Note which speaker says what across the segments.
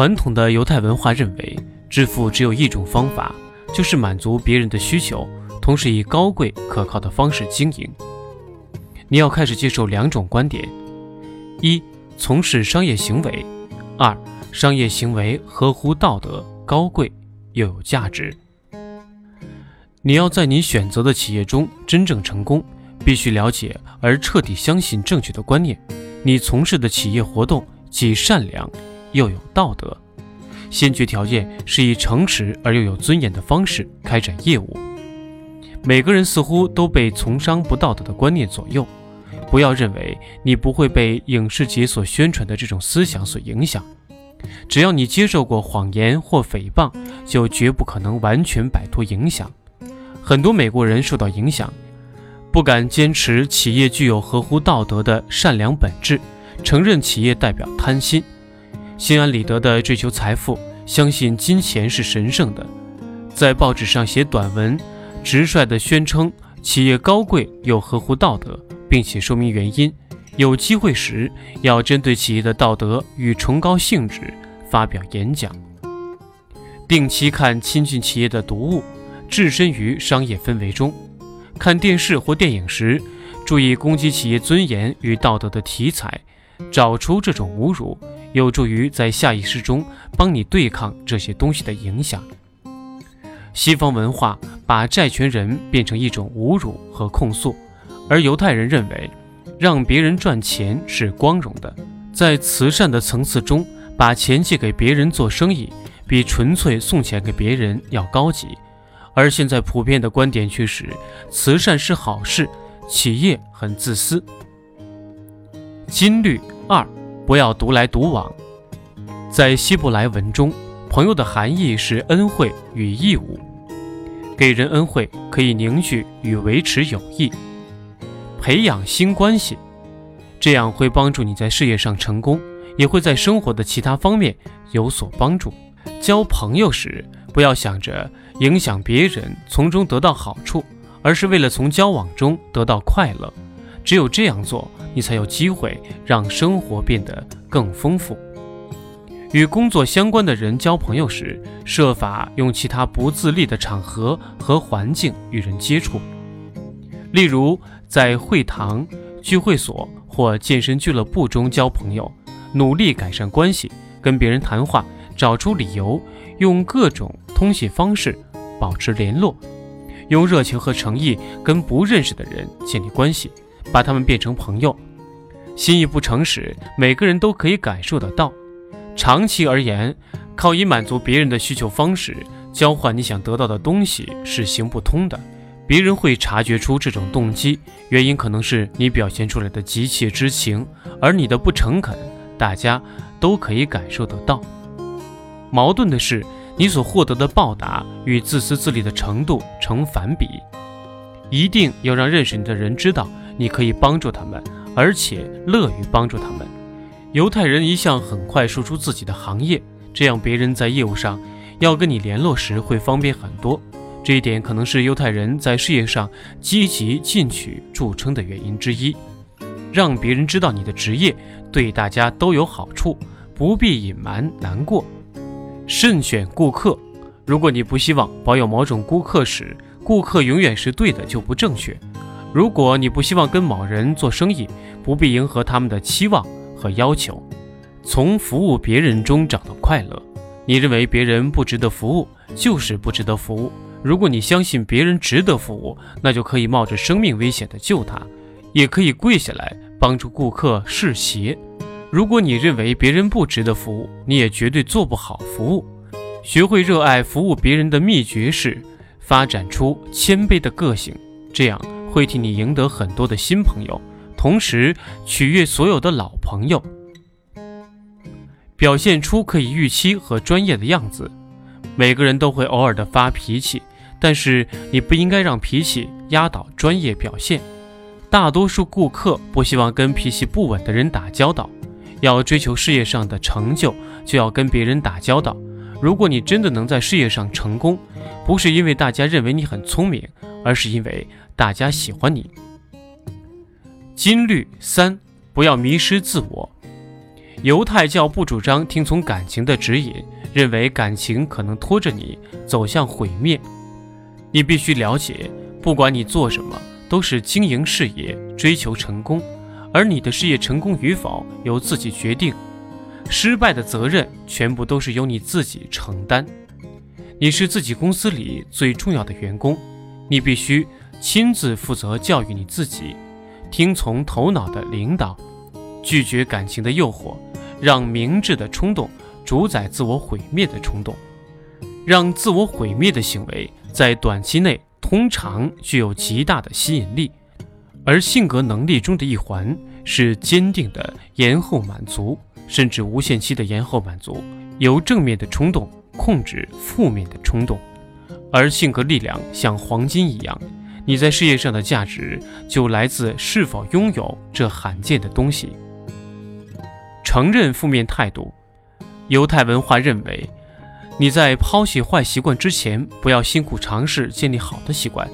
Speaker 1: 传统的犹太文化认为，致富只有一种方法，就是满足别人的需求，同时以高贵可靠的方式经营。你要开始接受两种观点：一、从事商业行为；二、商业行为合乎道德、高贵又有价值。你要在你选择的企业中真正成功，必须了解而彻底相信正确的观念。你从事的企业活动既善良又有道德，先决条件是以诚实而又有尊严的方式开展业务。每个人似乎都被从商不道德的观念左右，不要认为你不会被影视节所宣传的这种思想所影响。只要你接受过谎言或诽谤，就绝不可能完全摆脱影响。很多美国人受到影响，不敢坚持企业具有合乎道德的善良本质，承认企业代表贪心，心安理得地追求财富，相信金钱是神圣的，在报纸上写短文，直率地宣称企业高贵又合乎道德，并且说明原因。有机会时，要针对企业的道德与崇高性质发表演讲，定期看亲近企业的读物。置身于商业氛围中，看电视或电影时，注意攻击企业尊严与道德的题材，找出这种侮辱，有助于在下意识中帮你对抗这些东西的影响。西方文化把债权人变成一种侮辱和控诉，而犹太人认为让别人赚钱是光荣的。在慈善的层次中，把钱借给别人做生意，比纯粹送钱给别人要高级。而现在普遍的观点却是，慈善是好事，企业很自私。金律二，不要独来独往。在希伯来文中，朋友的含义是恩惠与义务。给人恩惠可以凝聚与维持友谊，培养新关系，这样会帮助你在事业上成功，也会在生活的其他方面有所帮助。交朋友时，不要想着。影响别人，从中得到好处，而是为了从交往中得到快乐。只有这样做，你才有机会让生活变得更丰富。与工作相关的人交朋友时，设法用其他不自立的场合和环境与人接触，例如在会堂、聚会所或健身俱乐部中交朋友，努力改善关系，跟别人谈话，找出理由，用各种通信方式。保持联络，用热情和诚意跟不认识的人建立关系，把他们变成朋友。心意不诚实，每个人都可以感受得到。长期而言，靠以满足别人的需求方式交换你想得到的东西是行不通的。别人会察觉出这种动机，原因可能是你表现出来的急切之情，而你的不诚恳，大家都可以感受得到。矛盾的是。你所获得的报答与自私自利的程度成反比，一定要让认识你的人知道你可以帮助他们，而且乐于帮助他们。犹太人一向很快说出自己的行业，这样别人在业务上要跟你联络时会方便很多。这一点可能是犹太人在事业上积极进取著称的原因之一。让别人知道你的职业对大家都有好处，不必隐瞒难过。慎选顾客。如果你不希望保有某种顾客时，顾客永远是对的就不正确。如果你不希望跟某人做生意，不必迎合他们的期望和要求。从服务别人中找到快乐。你认为别人不值得服务，就是不值得服务。如果你相信别人值得服务，那就可以冒着生命危险的救他，也可以跪下来帮助顾客试鞋。如果你认为别人不值得服务，你也绝对做不好服务。学会热爱服务别人的秘诀是发展出谦卑的个性，这样会替你赢得很多的新朋友，同时取悦所有的老朋友。表现出可以预期和专业的样子。每个人都会偶尔的发脾气，但是你不应该让脾气压倒专业表现。大多数顾客不希望跟脾气不稳的人打交道。要追求事业上的成就，就要跟别人打交道。如果你真的能在事业上成功，不是因为大家认为你很聪明，而是因为大家喜欢你。金律三，不要迷失自我。犹太教不主张听从感情的指引，认为感情可能拖着你走向毁灭。你必须了解，不管你做什么，都是经营事业、追求成功，而你的事业成功与否由自己决定，失败的责任全部都是由你自己承担。你是自己公司里最重要的员工，你必须亲自负责教育你自己，听从头脑的领导，拒绝感情的诱惑。让明智的冲动主宰自我毁灭的冲动，让自我毁灭的行为在短期内通常具有极大的吸引力，而性格能力中的一环是坚定的延后满足，甚至无限期的延后满足，由正面的冲动控制负面的冲动，而性格力量像黄金一样，你在事业上的价值就来自是否拥有这罕见的东西。承认负面态度。犹太文化认为，你在抛弃坏习惯之前，不要辛苦尝试建立好的习惯。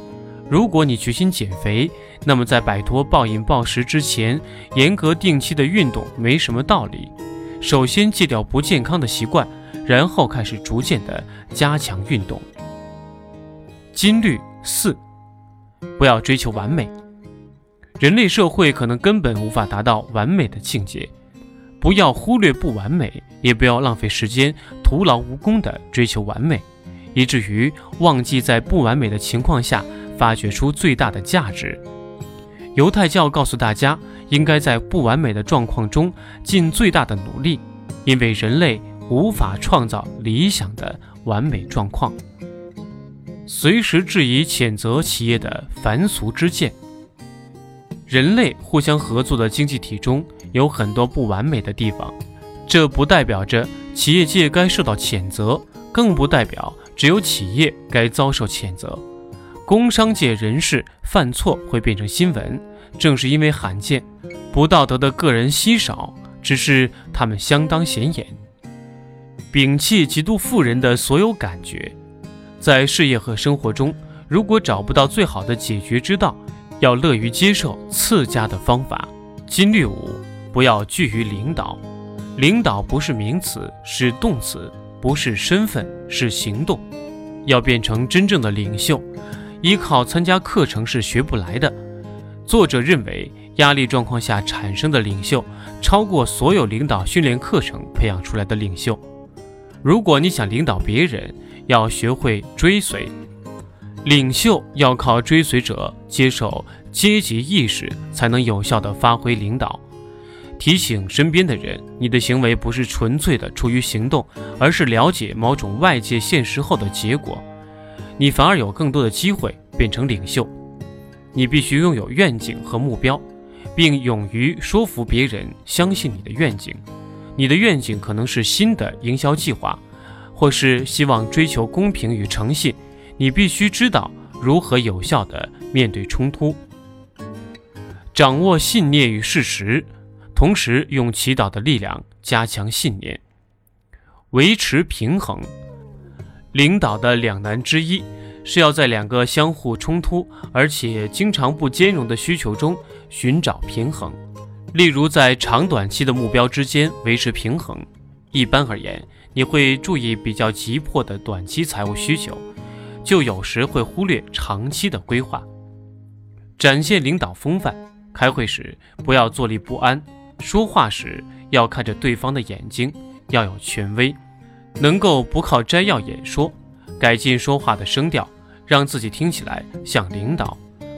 Speaker 1: 如果你决心减肥，那么在摆脱暴饮暴食之前，严格定期的运动没什么道理。首先戒掉不健康的习惯，然后开始逐渐的加强运动。金律四，不要追求完美。人类社会可能根本无法达到完美的境界。不要忽略不完美，也不要浪费时间徒劳无功地追求完美，以至于忘记在不完美的情况下发掘出最大的价值。犹太教告诉大家，应该在不完美的状况中尽最大的努力，因为人类无法创造理想的完美状况。随时质疑、谴责企业的凡俗之见。人类互相合作的经济体中。有很多不完美的地方，这不代表着企业界该受到谴责，更不代表只有企业该遭受谴责。工商界人士犯错会变成新闻，正是因为罕见、不道德的个人稀少，只是他们相当显眼。摒弃极度富人的所有感觉，在事业和生活中，如果找不到最好的解决之道，要乐于接受次佳的方法。金律五。不要惧于领导，领导不是名词，是动词；不是身份，是行动。要变成真正的领袖，依靠参加课程是学不来的。作者认为，压力状况下产生的领袖，超过所有领导训练课程培养出来的领袖。如果你想领导别人，要学会追随。领袖要靠追随者接受阶级意识，才能有效地发挥领导。提醒身边的人，你的行为不是纯粹的出于行动，而是了解某种外界现实后的结果。你反而有更多的机会变成领袖。你必须拥有愿景和目标，并勇于说服别人相信你的愿景。你的愿景可能是新的营销计划，或是希望追求公平与诚信。你必须知道如何有效地面对冲突，掌握信念与事实。同时，用祈祷的力量加强信念，维持平衡。领导的两难之一是要在两个相互冲突而且经常不兼容的需求中寻找平衡。例如，在长短期的目标之间维持平衡。一般而言，你会注意比较急迫的短期财务需求，就有时会忽略长期的规划。展现领导风范，开会时不要坐立不安。说话时要看着对方的眼睛，要有权威，能够不靠摘要演说，改进说话的声调，让自己听起来像领导，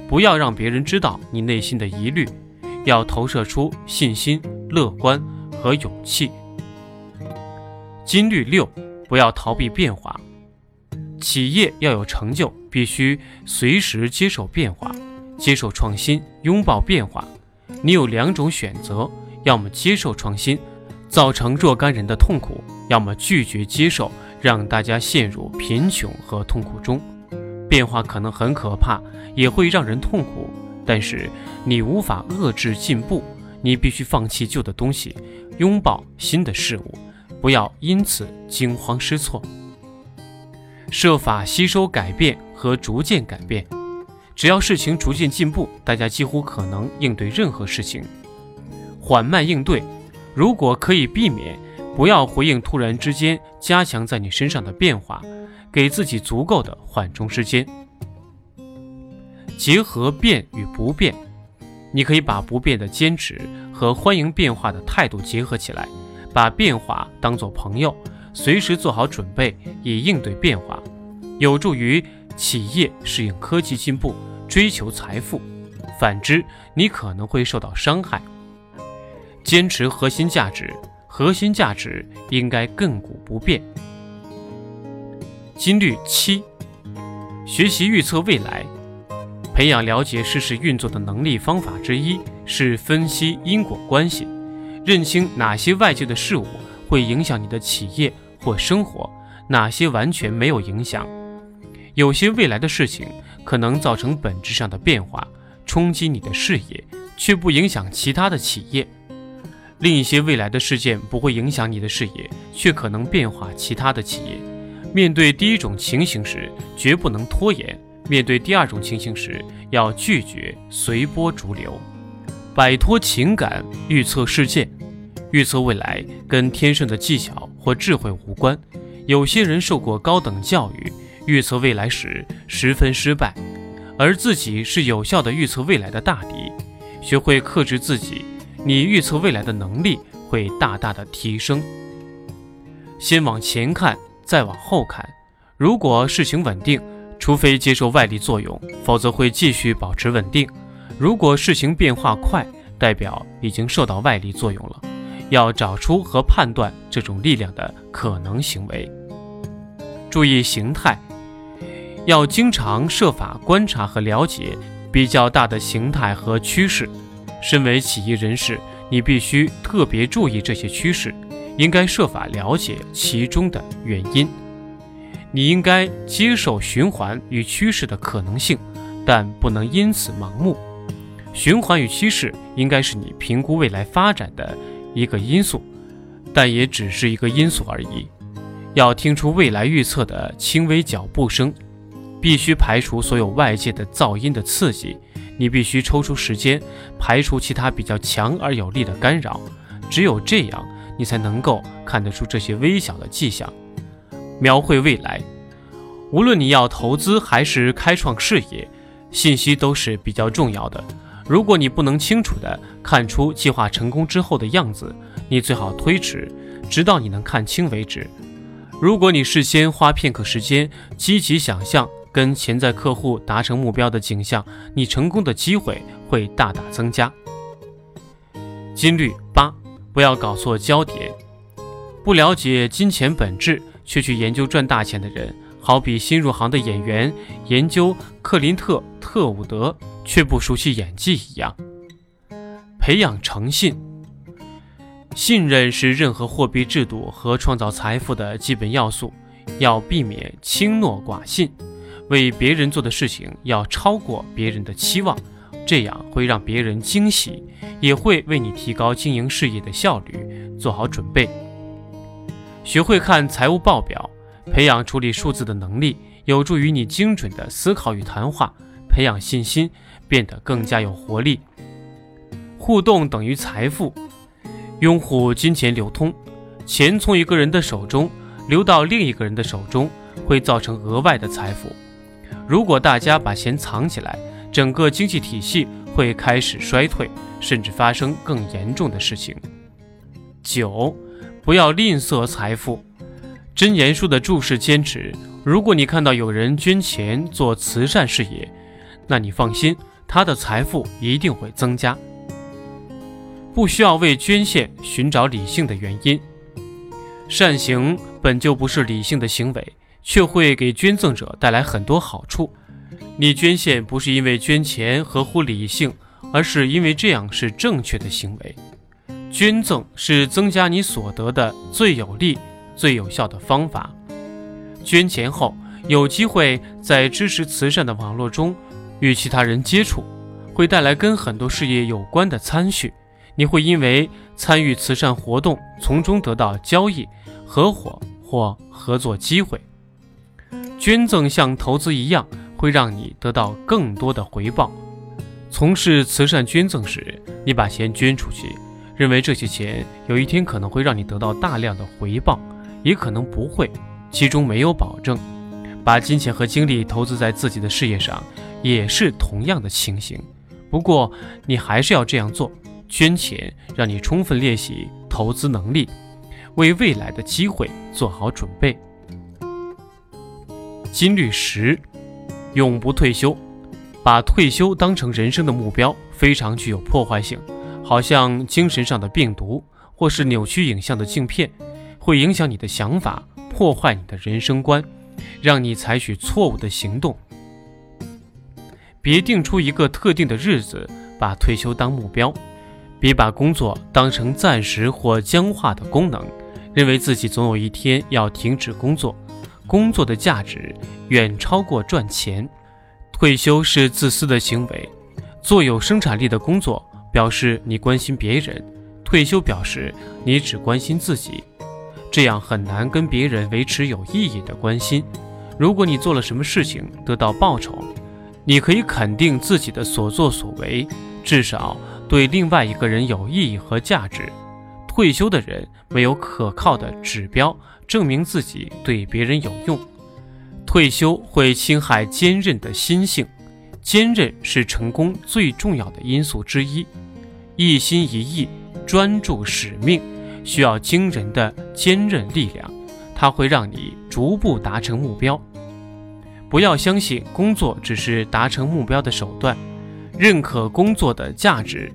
Speaker 1: 不要让别人知道你内心的疑虑，要投射出信心、乐观和勇气。金律六，不要逃避变化。企业要有成就，必须随时接受变化，接受创新，拥抱变化。你有两种选择。要么接受创新，造成若干人的痛苦；要么拒绝接受，让大家陷入贫穷和痛苦中。变化可能很可怕，也会让人痛苦，但是你无法遏制进步。你必须放弃旧的东西，拥抱新的事物，不要因此惊慌失措。设法吸收改变和逐渐改变，只要事情逐渐进步，大家几乎可能应对任何事情。缓慢应对，如果可以避免，不要回应突然之间加强在你身上的变化，给自己足够的缓冲时间。结合变与不变，你可以把不变的坚持和欢迎变化的态度结合起来，把变化当作朋友，随时做好准备以应对变化，有助于企业适应科技进步，追求财富。反之，你可能会受到伤害。坚持核心价值，核心价值应该亘古不变。金律七，学习预测未来。培养了解事实运作的能力方法之一是分析因果关系，认清哪些外界的事物会影响你的企业或生活，哪些完全没有影响。有些未来的事情可能造成本质上的变化，冲击你的事业，却不影响其他的企业；另一些未来的事件不会影响你的事业，却可能变化其他的企业。面对第一种情形时，绝不能拖延。面对第二种情形时，要拒绝随波逐流，摆脱情感预测事件。预测未来跟天生的技巧或智慧无关。有些人受过高等教育，预测未来时十分失败，而自己是有效的预测未来的大敌。学会克制自己，你预测未来的能力会大大的提升。先往前看，再往后看。如果事情稳定。除非接受外力作用，否则会继续保持稳定。如果事情变化快，代表已经受到外力作用了，要找出和判断这种力量的可能行为。注意形态，要经常设法观察和了解比较大的形态和趋势。身为企业人士，你必须特别注意这些趋势，应该设法了解其中的原因。你应该接受循环与趋势的可能性，但不能因此盲目。循环与趋势应该是你评估未来发展的一个因素，但也只是一个因素而已。要听出未来预测的轻微脚步声，必须排除所有外界的噪音的刺激。你必须抽出时间排除其他比较强而有力的干扰，只有这样，你才能够看得出这些微小的迹象。描绘未来，无论你要投资还是开创事业，信息都是比较重要的。如果你不能清楚地看出计划成功之后的样子，你最好推迟，直到你能看清为止。如果你事先花片刻时间积极想象跟潜在客户达成目标的景象，你成功的机会会大大增加。金律八，不要搞错焦点，不了解金钱本质。却去研究赚大钱的人，好比新入行的演员研究克林特特伍德，却不熟悉演技一样。培养诚信，信任是任何货币制度和创造财富的基本要素。要避免轻诺寡信，为别人做的事情要超过别人的期望，这样会让别人惊喜，也会为你提高经营事业的效率做好准备。学会看财务报表，培养处理数字的能力，有助于你精准的思考与谈话，培养信心，变得更加有活力。互动等于财富，拥护金钱流通，钱从一个人的手中流到另一个人的手中，会造成额外的财富。如果大家把钱藏起来，整个经济体系会开始衰退，甚至发生更严重的事情。九。不要吝啬财富，真言书的注释坚持：如果你看到有人捐钱做慈善事业，那你放心，他的财富一定会增加。不需要为捐献寻找理性的原因，善行本就不是理性的行为，却会给捐赠者带来很多好处。你捐献不是因为捐钱合乎理性，而是因为这样是正确的行为。捐赠是增加你所得的最有力、最有效的方法。捐钱后，有机会在支持慈善的网络中与其他人接触，会带来跟很多事业有关的参与。你会因为参与慈善活动，从中得到交易、合伙或合作机会。捐赠像投资一样，会让你得到更多的回报。从事慈善捐赠时，你把钱捐出去。认为这些钱有一天可能会让你得到大量的回报，也可能不会，其中没有保证。把金钱和精力投资在自己的事业上，也是同样的情形。不过你还是要这样做，捐钱让你充分练习投资能力，为未来的机会做好准备。金律十，永不退休。把退休当成人生的目标，非常具有破坏性，好像精神上的病毒，或是扭曲影像的镜片，会影响你的想法，破坏你的人生观，让你采取错误的行动。别定出一个特定的日子，把退休当目标，别把工作当成暂时或僵化的功能，认为自己总有一天要停止工作。工作的价值远超过赚钱。退休是自私的行为，做有生产力的工作表示你关心别人，退休表示你只关心自己，这样很难跟别人维持有意义的关心。如果你做了什么事情得到报酬，你可以肯定自己的所作所为，至少对另外一个人有意义和价值。退休的人没有可靠的指标证明自己对别人有用。退休会侵害坚韧的心性，坚韧是成功最重要的因素之一。一心一意专注使命，需要惊人的坚韧力量，它会让你逐步达成目标。不要相信工作只是达成目标的手段，认可工作的价值，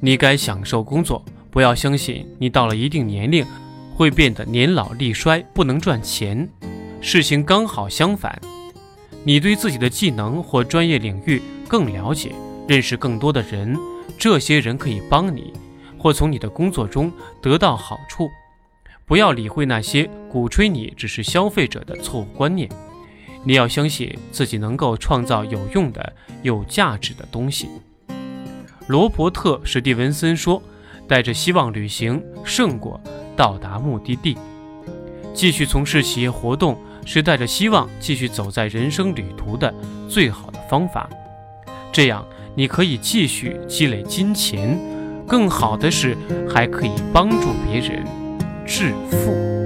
Speaker 1: 你该享受工作。不要相信你到了一定年龄会变得年老力衰，不能赚钱。事情刚好相反，你对自己的技能或专业领域更了解，认识更多的人，这些人可以帮你，或从你的工作中得到好处。不要理会那些鼓吹你只是消费者的错误观念，你要相信自己能够创造有用的、有价值的东西。罗伯特·史蒂文森说：“带着希望旅行，胜过到达目的地。”继续从事企业活动。是带着希望继续走在人生旅途的最好的方法，这样你可以继续积累金钱，更好的是还可以帮助别人致富。